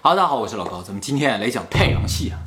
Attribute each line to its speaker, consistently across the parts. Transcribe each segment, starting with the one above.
Speaker 1: 哈喽，大家好，我是老高，咱们今天来讲太阳系啊。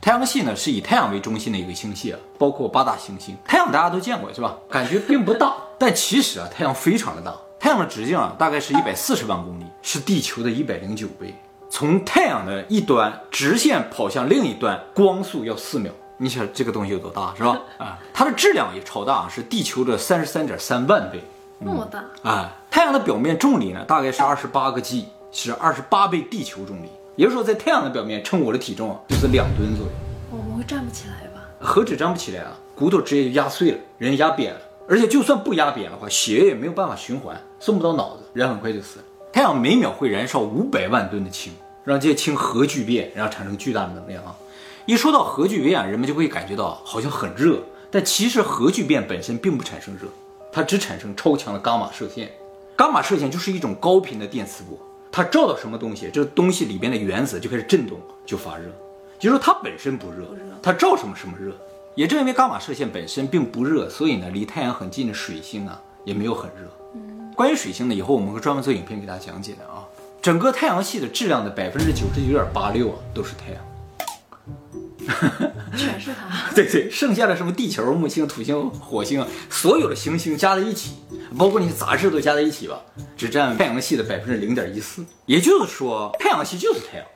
Speaker 1: 太阳系呢是以太阳为中心的一个星系啊，包括八大行星。太阳大家都见过是吧？感觉并不大，但其实啊，太阳非常的大。太阳的直径啊，大概是一百四十万公里，是地球的一百零九倍。从太阳的一端直线跑向另一端，光速要四秒。你想这个东西有多大是吧？啊，它的质量也超大，是地球的三十三点三万倍。
Speaker 2: 那么大
Speaker 1: 啊！太阳的表面重力呢，大概是二十八个 G，是二十八倍地球重力。也就是说，在太阳的表面称我的体重就是两吨左右。
Speaker 2: 我们会站不起来吧？
Speaker 1: 何止站不起来啊，骨头直接就压碎了，人压扁了。而且就算不压扁的话，血液也没有办法循环，送不到脑子，人很快就死了。太阳每秒会燃烧五百万吨的氢，让这些氢核聚变，然后产生巨大的能量啊。一说到核聚变，人们就会感觉到好像很热，但其实核聚变本身并不产生热，它只产生超强的伽马射线。伽马射线就是一种高频的电磁波。它照到什么东西，这个东西里边的原子就开始震动，就发热。就是说它本身不热，它照什么什么热。也正因为伽马射线本身并不热，所以呢，离太阳很近的水星啊也没有很热。关于水星呢，以后我们会专门做影片给大家讲解的啊。整个太阳系的质量的百分之九十九点八六啊都是太阳。
Speaker 2: 全是它。
Speaker 1: 对对，剩下的什么地球、木星、土星、火星，所有的行星加在一起，包括那些杂质都加在一起吧，只占太阳系的百分之零点一四。也就是说，太阳系就是太阳，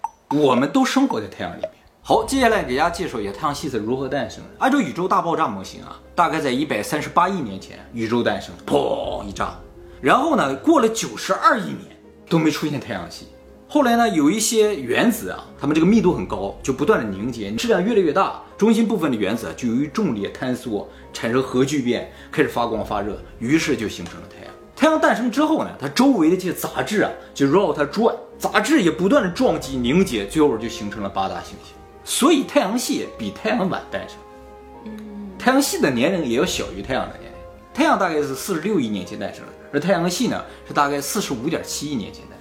Speaker 1: 我们都生活在太阳里面。好，接下来给大家介绍一下太阳系是如何诞生的。按照宇宙大爆炸模型啊，大概在一百三十八亿年前，宇宙诞生，砰一炸，然后呢，过了九十二亿年都没出现太阳系。后来呢，有一些原子啊，它们这个密度很高，就不断的凝结，质量越来越大，中心部分的原子就由于重力坍缩，产生核聚变，开始发光发热，于是就形成了太阳。太阳诞生之后呢，它周围的这些杂质啊，就绕它转，杂质也不断的撞击凝结，最后就形成了八大行星。所以太阳系比太阳晚诞生。嗯，太阳系的年龄也要小于太阳的年龄。太阳大概是四十六亿年前诞生的，而太阳系呢是大概四十五点七亿年前诞生。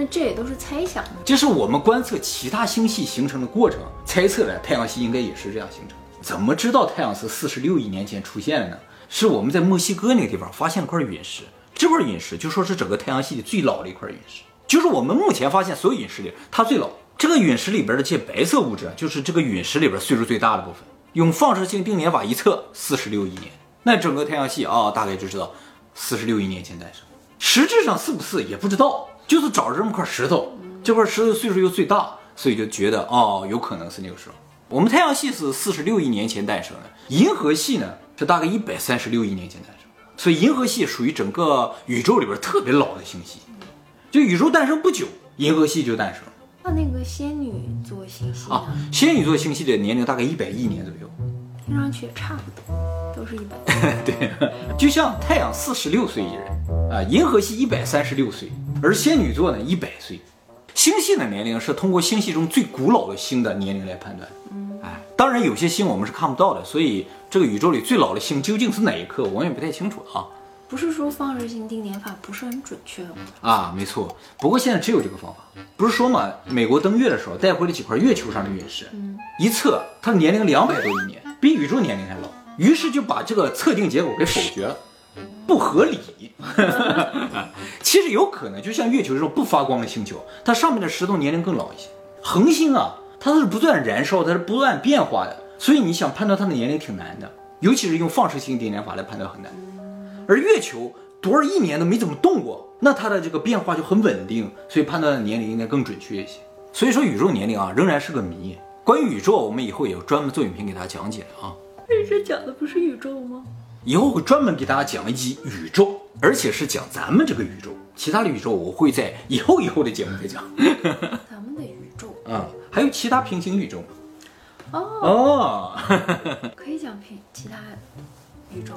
Speaker 2: 那这也都是猜想，
Speaker 1: 这是我们观测其他星系形成的过程，猜测的太阳系应该也是这样形成。怎么知道太阳是四十六亿年前出现的呢？是我们在墨西哥那个地方发现了块陨石，这块陨石就说是整个太阳系里最老的一块陨石，就是我们目前发现所有陨石里它最老。这个陨石里边的这些白色物质啊，就是这个陨石里边岁数最大的部分。用放射性定年法一测，四十六亿年，那整个太阳系啊，大概就知道四十六亿年前诞生。实质上是不是也不知道。就是找着这么块石头，这块石头岁数又最大，所以就觉得哦，有可能是那个时候。我们太阳系是四十六亿年前诞生的，银河系呢是大概一百三十六亿年前诞生，所以银河系属于整个宇宙里边特别老的星系。就宇宙诞生不久，银河系就诞生了。
Speaker 2: 那那个仙女座星系啊，
Speaker 1: 仙女座星系的年龄大概一百亿年左右，
Speaker 2: 听上去也差不多，都是一百。
Speaker 1: 对，就像太阳四十六岁一人啊，银河系一百三十六岁。而仙女座呢，一百岁。星系的年龄是通过星系中最古老的星的年龄来判断。嗯，哎，当然有些星我们是看不到的，所以这个宇宙里最老的星究竟是哪一颗，我也不太清楚啊。
Speaker 2: 不是说放射性定年法不是很准确吗？
Speaker 1: 啊，没错。不过现在只有这个方法。不是说嘛，美国登月的时候带回了几块月球上的陨石，一测它的年龄两百多亿年，比宇宙年龄还老，于是就把这个测定结果给否决了。不合理，其实有可能，就像月球这种不发光的星球，它上面的石头年龄更老一些。恒星啊，它是不断燃烧，它是不断变化的，所以你想判断它的年龄挺难的，尤其是用放射性定年法来判断很难。而月球多少亿年都没怎么动过，那它的这个变化就很稳定，所以判断的年龄应该更准确一些。所以说宇宙年龄啊，仍然是个谜。关于宇宙，我们以后也专门做影片给大家讲解啊。
Speaker 2: 这讲的不是宇宙吗？
Speaker 1: 以后会专门给大家讲一集宇宙，而且是讲咱们这个宇宙，其他的宇宙我会在以后以后的节目再讲。
Speaker 2: 咱们的宇宙
Speaker 1: 啊，还有其他平行宇宙
Speaker 2: 哦
Speaker 1: 哦，
Speaker 2: 可以讲平其他宇宙，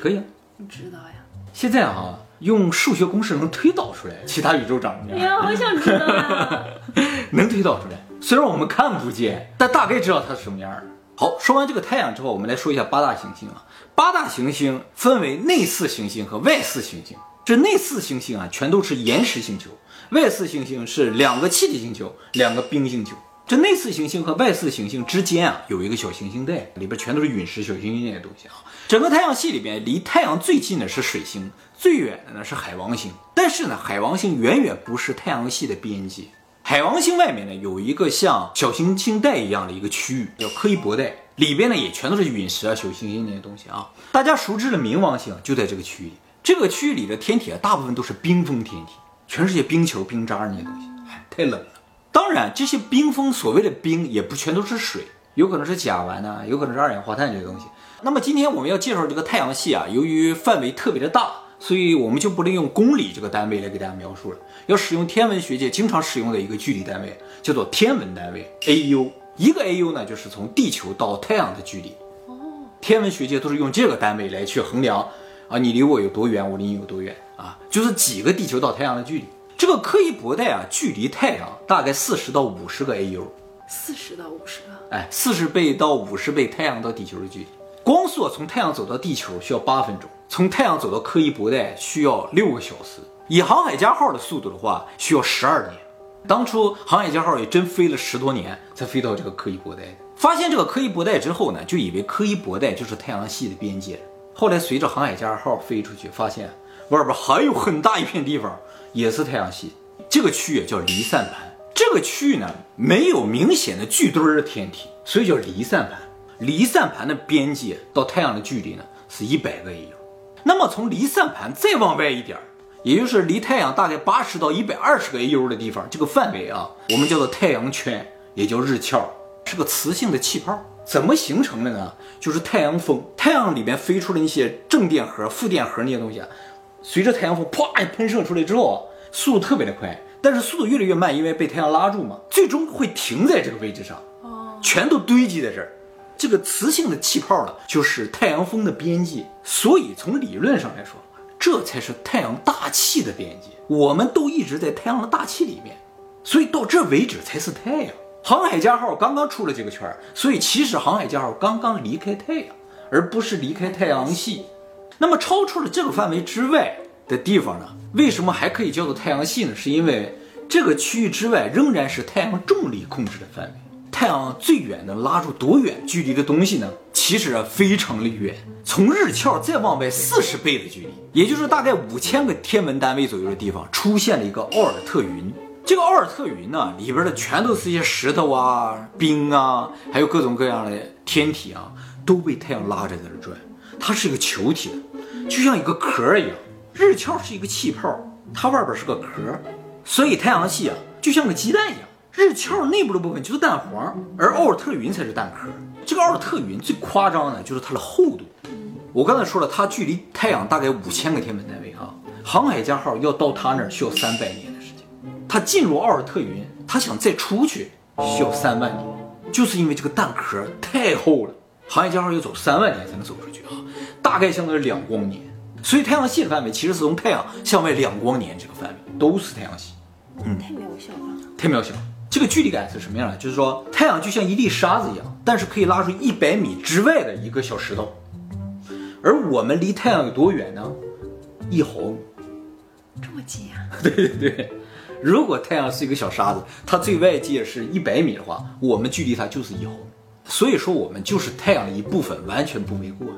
Speaker 1: 可以啊，
Speaker 2: 你知道呀？
Speaker 1: 现在啊，用数学公式能推导出来其他宇宙长什么
Speaker 2: 样？呀，好想知道呀，
Speaker 1: 能推导出来，虽然我们看不见，但大概知道它是什么样的。好，说完这个太阳之后，我们来说一下八大行星啊。八大行星分为内四行星和外四行星。这内四行星啊，全都是岩石星球；外四行星是两个气体星球，两个冰星球。这内四行星和外四行星之间啊，有一个小行星带，里边全都是陨石、小行星这些东西啊。整个太阳系里边，离太阳最近的是水星，最远的呢是海王星。但是呢，海王星远远不是太阳系的边界。海王星外面呢有一个像小行星带一样的一个区域，叫柯伊伯带，里边呢也全都是陨石啊、小行星那些东西啊。大家熟知的冥王星就在这个区域里。这个区域里的天体啊，大部分都是冰封天体，全是些冰球、冰渣那些东西，太冷了。当然，这些冰封所谓的冰也不全都是水，有可能是甲烷呐，有可能是二氧化碳这些东西。那么今天我们要介绍这个太阳系啊，由于范围特别的大，所以我们就不能用公里这个单位来给大家描述了，要使用天文学界经常使用的一个距离单位，叫做天文单位 AU。一个 AU 呢，就是从地球到太阳的距离。哦，天文学界都是用这个单位来去衡量啊，你离我有多远，我离你有多远啊，就是几个地球到太阳的距离。这个柯伊伯带啊，距离太阳大概四十到五十个 AU。
Speaker 2: 四十到五十个？
Speaker 1: 哎，四十倍到五十倍太阳到地球的距离。光速从太阳走到地球需要八分钟，从太阳走到柯伊伯带需要六个小时。以航海家号的速度的话，需要十二年。当初航海家号也真飞了十多年才飞到这个柯伊伯带的。发现这个柯伊伯带之后呢，就以为柯伊伯带就是太阳系的边界。后来随着航海家号飞出去，发现外边还有很大一片地方也是太阳系。这个区域叫离散盘。这个区域呢，没有明显的聚堆儿的天体，所以叫离散盘。离散盘的边界到太阳的距离呢是一百个 AU，那么从离散盘再往外一点儿，也就是离太阳大概八十到一百二十个 AU 的地方，这个范围啊，我们叫做太阳圈，也叫日鞘，是个磁性的气泡。怎么形成的呢？就是太阳风，太阳里面飞出的那些正电荷、负电荷那些东西，啊，随着太阳风啪一喷射出来之后啊，速度特别的快，但是速度越来越慢，因为被太阳拉住嘛，最终会停在这个位置上，哦，全都堆积在这儿。这个磁性的气泡呢，就是太阳风的边界，所以从理论上来说，这才是太阳大气的边界。我们都一直在太阳的大气里面，所以到这为止才是太阳。航海家号刚刚出了这个圈，所以其实航海家号刚刚离开太阳，而不是离开太阳系。那么超出了这个范围之外的地方呢？为什么还可以叫做太阳系呢？是因为这个区域之外仍然是太阳重力控制的范围。太阳最远能拉住多远距离的东西呢？其实啊，非常的远，从日鞘再往外四十倍的距离，也就是大概五千个天文单位左右的地方，出现了一个奥尔特云。这个奥尔特云呢，里边的全都是一些石头啊、冰啊，还有各种各样的天体啊，都被太阳拉着在那转。它是一个球体，就像一个壳一样。日鞘是一个气泡，它外边是个壳，所以太阳系啊，就像个鸡蛋一样。日鞘内部的部分就是蛋黄，而奥尔特云才是蛋壳。这个奥尔特云最夸张的就是它的厚度。我刚才说了，它距离太阳大概五千个天文单位啊。航海家号要到它那儿需要三百年的时间。它进入奥尔特云，它想再出去需要三万年，就是因为这个蛋壳太厚了。航海家号要走三万年才能走出去啊，大概相当于两光年。所以太阳系的范围其实是从太阳向外两光年这个范围都是太阳系。
Speaker 2: 嗯，太渺小了，
Speaker 1: 太渺小。这个距离感是什么样的？就是说，太阳就像一粒沙子一样，但是可以拉出一百米之外的一个小石头。而我们离太阳有多远呢？一毫米，
Speaker 2: 这么近啊？
Speaker 1: 对对对。如果太阳是一个小沙子，它最外界是一百米的话，我们距离它就是一毫米。所以说，我们就是太阳的一部分，完全不为过。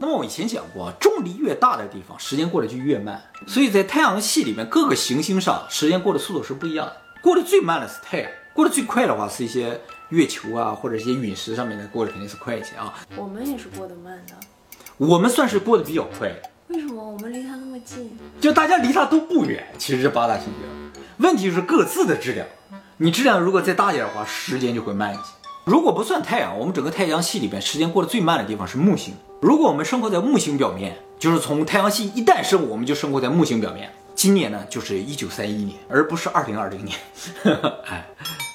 Speaker 1: 那么我以前讲过，重力越大的地方，时间过得就越慢。所以在太阳系里面各个行星上，时间过的速度是不一样的。过得最慢的是太阳，过得最快的话是一些月球啊，或者一些陨石上面的，过得肯定是快一些啊。
Speaker 2: 我们也是过得慢的，
Speaker 1: 我们算是过得比较快。
Speaker 2: 为什么我们离它那么近？
Speaker 1: 就大家离它都不远，其实这八大行星，问题就是各自的质量。你质量如果再大点的话，时间就会慢一些。如果不算太阳，我们整个太阳系里边时间过得最慢的地方是木星。如果我们生活在木星表面，就是从太阳系一诞生，我们就生活在木星表面。今年呢，就是一九三一年，而不是二零二零年。
Speaker 2: 哎，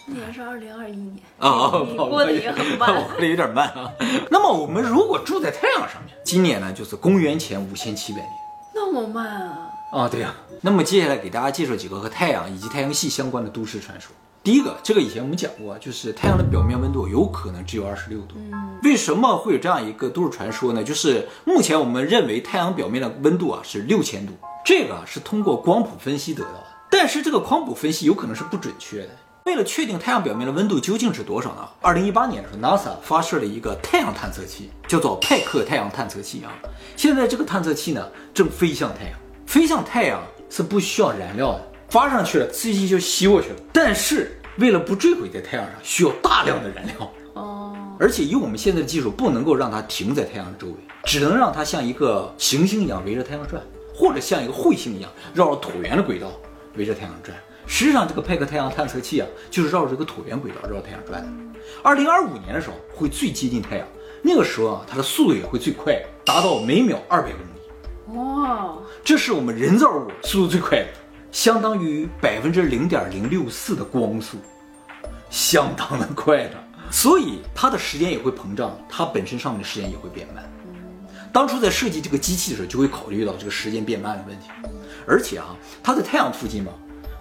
Speaker 2: 今年是二零二一年啊，过得也很慢，
Speaker 1: 过得有点慢啊。那么我们如果住在太阳上面，今年呢就是公元前五千七百年，
Speaker 2: 那么慢啊？
Speaker 1: 啊，对呀。那么接下来给大家介绍几个和太阳以及太阳系相关的都市传说。第一个，这个以前我们讲过，就是太阳的表面温度有可能只有二十六度。嗯，为什么会有这样一个都市传说呢？就是目前我们认为太阳表面的温度啊是六千度。这个是通过光谱分析得到的，但是这个光谱分析有可能是不准确的。为了确定太阳表面的温度究竟是多少呢？二零一八年的时候，NASA 发射了一个太阳探测器，叫做派克太阳探测器啊。现在这个探测器呢正飞向太阳，飞向太阳是不需要燃料的，发上去了，自己就吸过去了。但是为了不坠毁在太阳上，需要大量的燃料。哦，而且以我们现在的技术，不能够让它停在太阳周围，只能让它像一个行星一样围着太阳转，或者像一个彗星一样绕着椭圆的轨道围着太阳转。实际上，这个派克太阳探测器啊，就是绕着这个椭圆轨道绕太阳转的。二零二五年的时候会最接近太阳，那个时候啊，它的速度也会最快，达到每秒二百公里。哇，这是我们人造物速度最快的，相当于百分之零点零六四的光速，相当的快的。所以它的时间也会膨胀，它本身上面的时间也会变慢。当初在设计这个机器的时候，就会考虑到这个时间变慢的问题。而且啊，它在太阳附近嘛，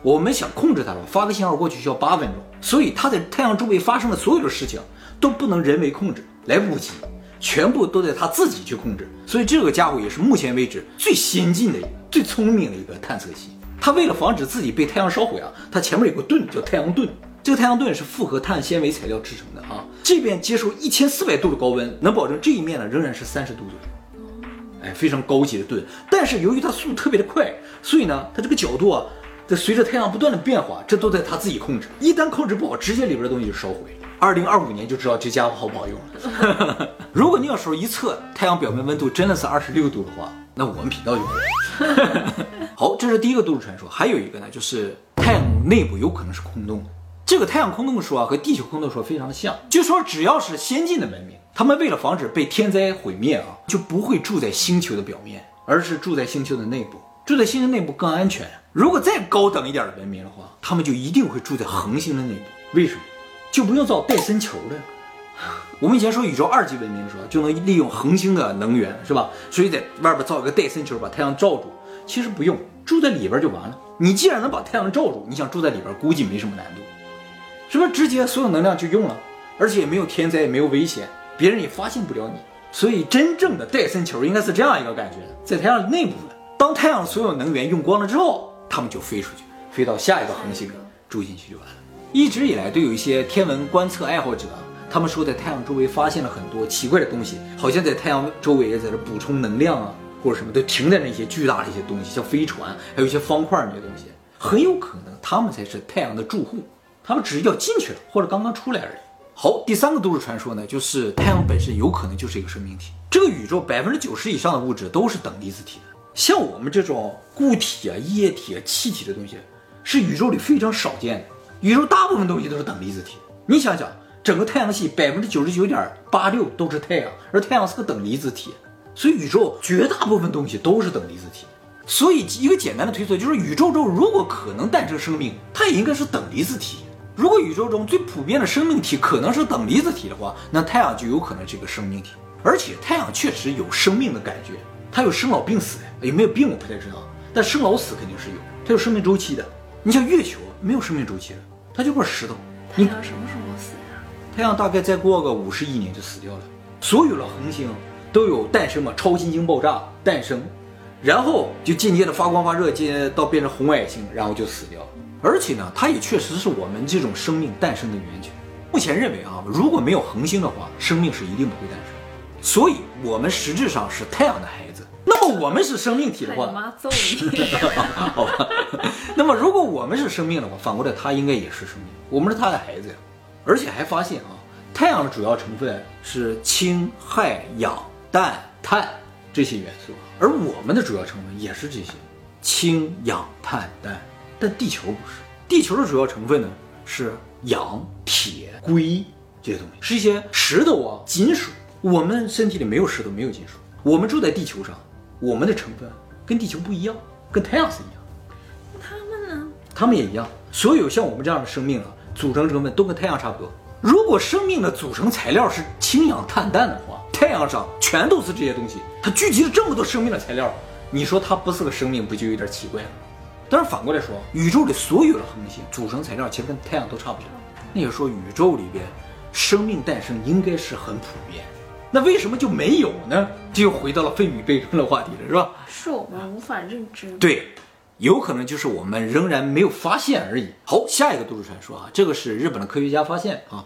Speaker 1: 我们想控制它吧，发个信号过去需要八分钟。所以它在太阳周围发生的所有的事情都不能人为控制，来不及，全部都在它自己去控制。所以这个家伙也是目前为止最先进的、最聪明的一个探测器。它为了防止自己被太阳烧毁啊，它前面有个盾叫太阳盾。这个太阳盾是复合碳纤维材料制成的啊，这边接受一千四百度的高温，能保证这一面呢仍然是三十度左右。哎，非常高级的盾。但是由于它速度特别的快，所以呢，它这个角度啊，在随着太阳不断的变化，这都在它自己控制。一旦控制不好，直接里边的东西就烧毁了。二零二五年就知道这家伙好不好用了。如果你要说一测太阳表面温度真的是二十六度的话，那我们频道就 好。这是第一个都市传说，还有一个呢，就是太阳内部有可能是空洞。这个太阳空洞说啊，和地球空洞说非常的像，就说只要是先进的文明，他们为了防止被天灾毁灭啊，就不会住在星球的表面，而是住在星球的内部。住在星球内部更安全。如果再高等一点的文明的话，他们就一定会住在恒星的内部。为什么？就不用造戴森球了呀。我们以前说宇宙二级文明的时候，就能利用恒星的能源，是吧？所以在外边造一个戴森球，把太阳罩住。其实不用，住在里边就完了。你既然能把太阳罩住，你想住在里边，估计没什么难度。是不是直接所有能量就用了，而且也没有天灾，也没有危险，别人也发现不了你。所以真正的戴森球应该是这样一个感觉，在太阳内部的。当太阳所有能源用光了之后，他们就飞出去，飞到下一个恒星住进去就完了。一直以来都有一些天文观测爱好者，他们说在太阳周围发现了很多奇怪的东西，好像在太阳周围在这补充能量啊，或者什么都停在那些巨大的一些东西，像飞船，还有一些方块那些东西，很有可能他们才是太阳的住户。他们只是要进去了，或者刚刚出来而已。好，第三个都市传说呢，就是太阳本身有可能就是一个生命体。这个宇宙百分之九十以上的物质都是等离子体的，像我们这种固体啊、液体啊、气体的东西，是宇宙里非常少见的。宇宙大部分东西都是等离子体。你想想，整个太阳系百分之九十九点八六都是太阳，而太阳是个等离子体，所以宇宙绝大部分东西都是等离子体。所以一个简单的推测就是，宇宙中如果可能诞生生命，它也应该是等离子体。如果宇宙中最普遍的生命体可能是等离子体的话，那太阳就有可能是一个生命体。而且太阳确实有生命的感觉，它有生老病死，有没有病我不太知道，但生老死肯定是有，它有生命周期的。你像月球没有生命周期的，它就块石头。
Speaker 2: 太阳什么时候死呀？
Speaker 1: 太阳大概再过个五十亿年就死掉了。所有的恒星都有诞生嘛，超新星爆炸诞生，然后就渐渐的发光发热，渐渐到变成红矮星，然后就死掉。而且呢，它也确实是我们这种生命诞生的源泉。目前认为啊，如果没有恒星的话，生命是一定不会诞生。所以，我们实质上是太阳的孩子。那么，我们是生命体的话，
Speaker 2: 妈揍你！
Speaker 1: 好吧。那么，如果我们是生命的话，反过来它应该也是生命。我们是它的孩子呀。而且还发现啊，太阳的主要成分是氢、氦、氧、氮、碳这些元素，而我们的主要成分也是这些：氢、氧、碳、氮。但地球不是，地球的主要成分呢是氧、铁、硅这些东西，是一些石头啊、金属。我们身体里没有石头，没有金属。我们住在地球上，我们的成分跟地球不一样，跟太阳是一样。
Speaker 2: 他们
Speaker 1: 也一样。所有像我们这样的生命啊，组成成分都跟太阳差不多。如果生命的组成材料是氢、氧、碳、氮的话，太阳上全都是这些东西，它聚集了这么多生命的材料，你说它不是个生命，不就有点奇怪了？但是反过来说，宇宙里所有的恒星组成材料其实跟太阳都差不多。那就说宇宙里边生命诞生应该是很普遍，那为什么就没有呢？这又回到了费米悖论的话题了，是吧？
Speaker 2: 是我们无法认知。
Speaker 1: 对，有可能就是我们仍然没有发现而已。好，下一个都市传说啊，这个是日本的科学家发现啊，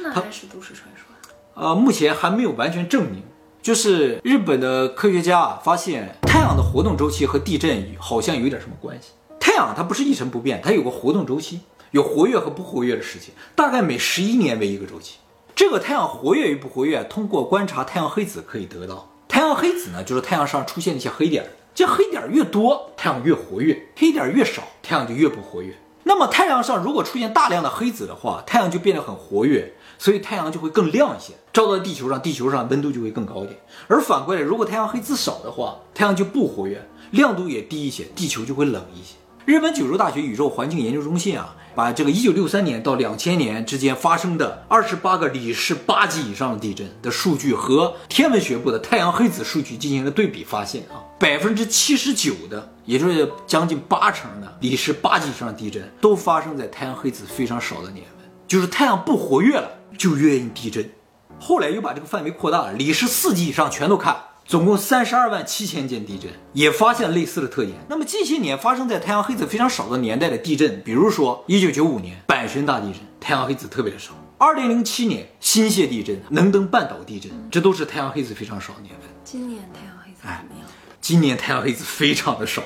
Speaker 2: 那还是都市传说
Speaker 1: 啊？目前还没有完全证明。就是日本的科学家啊，发现太阳的活动周期和地震好像有点什么关系。太阳它不是一成不变，它有个活动周期，有活跃和不活跃的时间，大概每十一年为一个周期。这个太阳活跃与不活跃，通过观察太阳黑子可以得到。太阳黑子呢，就是太阳上出现的一些黑点，这黑点越多，太阳越活跃；黑点越少，太阳就越不活跃。那么太阳上如果出现大量的黑子的话，太阳就变得很活跃，所以太阳就会更亮一些，照到地球上，地球上温度就会更高一点。而反过来，如果太阳黑子少的话，太阳就不活跃，亮度也低一些，地球就会冷一些。日本九州大学宇宙环境研究中心啊，把这个一九六三年到两千年之间发生的二十八个里氏八级以上的地震的数据和天文学部的太阳黑子数据进行了对比，发现啊，百分之七十九的，也就是将近八成的里氏八级以上地震都发生在太阳黑子非常少的年份，就是太阳不活跃了就越易地震。后来又把这个范围扩大了，里氏四级以上全都看。总共三十二万七千件地震，也发现类似的特点。那么近些年发生在太阳黑子非常少的年代的地震，比如说一九九五年阪神大地震，太阳黑子特别的少；二零零七年新泻地震、能登半岛地震，这都是太阳黑子非常少的年份。
Speaker 2: 今年太阳黑子怎么样？
Speaker 1: 今年太阳黑子非常的少。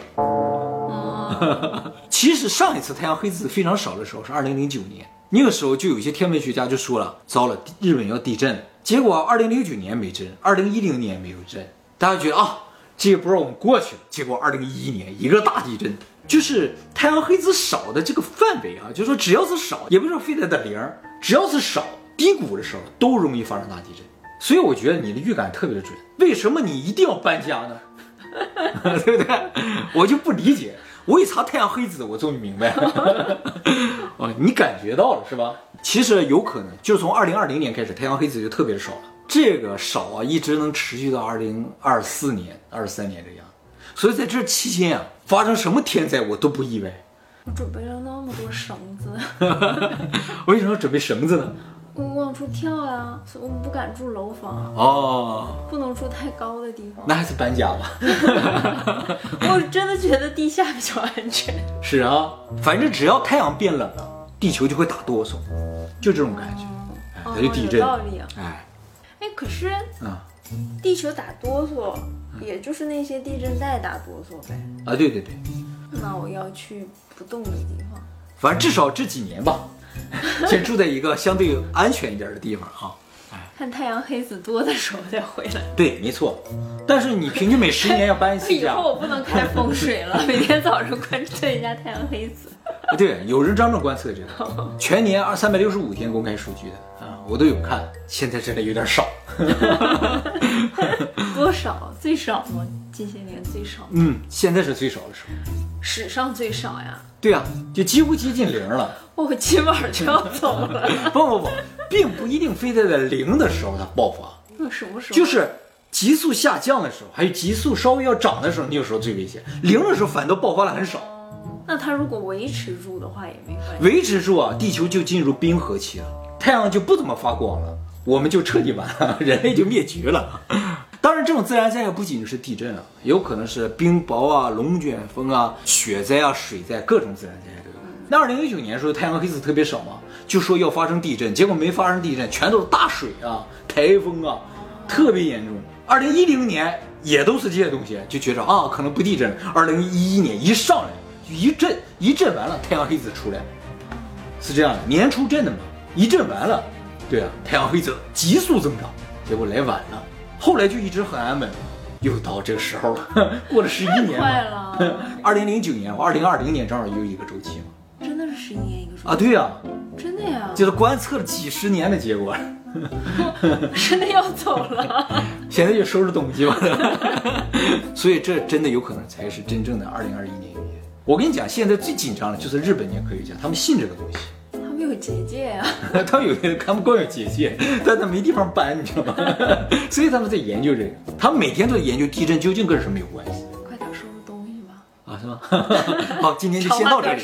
Speaker 1: 其实上一次太阳黑子非常少的时候是二零零九年，那个时候就有一些天文学家就说了，糟了，日本要地震了。结果二零零九年没震，二零一零年没有震，大家觉得啊，这一波我们过去了。结果二零一一年一个大地震，就是太阳黑子少的这个范围啊，就是说只要是少，也不是说非得的零，只要是少低谷的时候都容易发生大地震。所以我觉得你的预感特别的准。为什么你一定要搬家呢？对不对？我就不理解。我一查太阳黑子，我终于明白了。哦，你感觉到了是吧？其实有可能，就从二零二零年开始，太阳黑子就特别少了。这个少啊，一直能持续到二零二四年、二三年这样。所以在这期间啊，发生什么天灾我都不意外。
Speaker 2: 我准备了那么多绳子。
Speaker 1: 我为什么要准备绳子呢？
Speaker 2: 我往出跳呀，我们不敢住楼房
Speaker 1: 哦，
Speaker 2: 不能住太高的地方。
Speaker 1: 那还是搬家吧。
Speaker 2: 我真的觉得地下比较安全。
Speaker 1: 是啊，反正只要太阳变冷了，地球就会打哆嗦，就这种感觉，哎，就地震。
Speaker 2: 有道理啊。
Speaker 1: 哎，
Speaker 2: 哎，可是啊，地球打哆嗦，也就是那些地震带打哆嗦呗。
Speaker 1: 啊，对对对。
Speaker 2: 那我要去不动的地方。
Speaker 1: 反正至少这几年吧。先住在一个相对安全一点的地方哈，
Speaker 2: 看太阳黑子多的时候再回来。
Speaker 1: 对，没错。但是你平均每十年要搬一次
Speaker 2: 家。以后我不能看风水了，每天早上观测一下太阳黑子。
Speaker 1: 对，有人专门观测这个，全年二三百六十五天公开数据的啊，我都有看。现在真的有点少。
Speaker 2: 多少？最少吗？近些年最少。
Speaker 1: 嗯，现在是最少的时候。
Speaker 2: 史上最少呀。
Speaker 1: 对呀，就几乎接近零了。
Speaker 2: 我今晚就要走了。
Speaker 1: 不不不，并不一定非得在零的时候它爆发。
Speaker 2: 那什么时候？
Speaker 1: 就是急速下降的时候，还有急速稍微要涨的时候，那个时候最危险。零的时候反倒爆发了很少。
Speaker 2: 那它如果维持住的话也没关系。
Speaker 1: 维持住啊，地球就进入冰河期了，太阳就不怎么发光了，我们就彻底完了，人类就灭绝了。当然，这种自然灾害不仅是地震啊，有可能是冰雹啊、龙卷风啊、雪灾啊、水灾，各种自然灾害都有。那二零一九年的时候，太阳黑子特别少嘛，就说要发生地震，结果没发生地震，全都是大水啊、台风啊，特别严重。二零一零年也都是这些东西，就觉着啊，可能不地震。二零一一年一上来就一震，一震完了，太阳黑子出来，是这样的，年初震的嘛，一震完了，对啊，太阳黑子急速增长，结果来晚了，后来就一直很安稳，又到这个时候了，过了十一年，
Speaker 2: 快了。
Speaker 1: 二零零九年，二零二零年正好又一个周期嘛。
Speaker 2: 真的是十一年一个数
Speaker 1: 啊？对呀，
Speaker 2: 真的呀，
Speaker 1: 就是观测了几十年的结果。
Speaker 2: 真的要走了，
Speaker 1: 现在就收拾东西吧。所以这真的有可能才是真正的二零二一年预言。我跟你讲，现在最紧张的就是日本年科学家，他们信这个东西。
Speaker 2: 结界呀。
Speaker 1: 他们有，他们光有结界，但他没地方搬，你知道吗？所以他们在研究这个，他们每天都在研究地震究竟跟什么有关系。
Speaker 2: 快点收拾东西吧。
Speaker 1: 啊，是吗？好，今天就先到这里。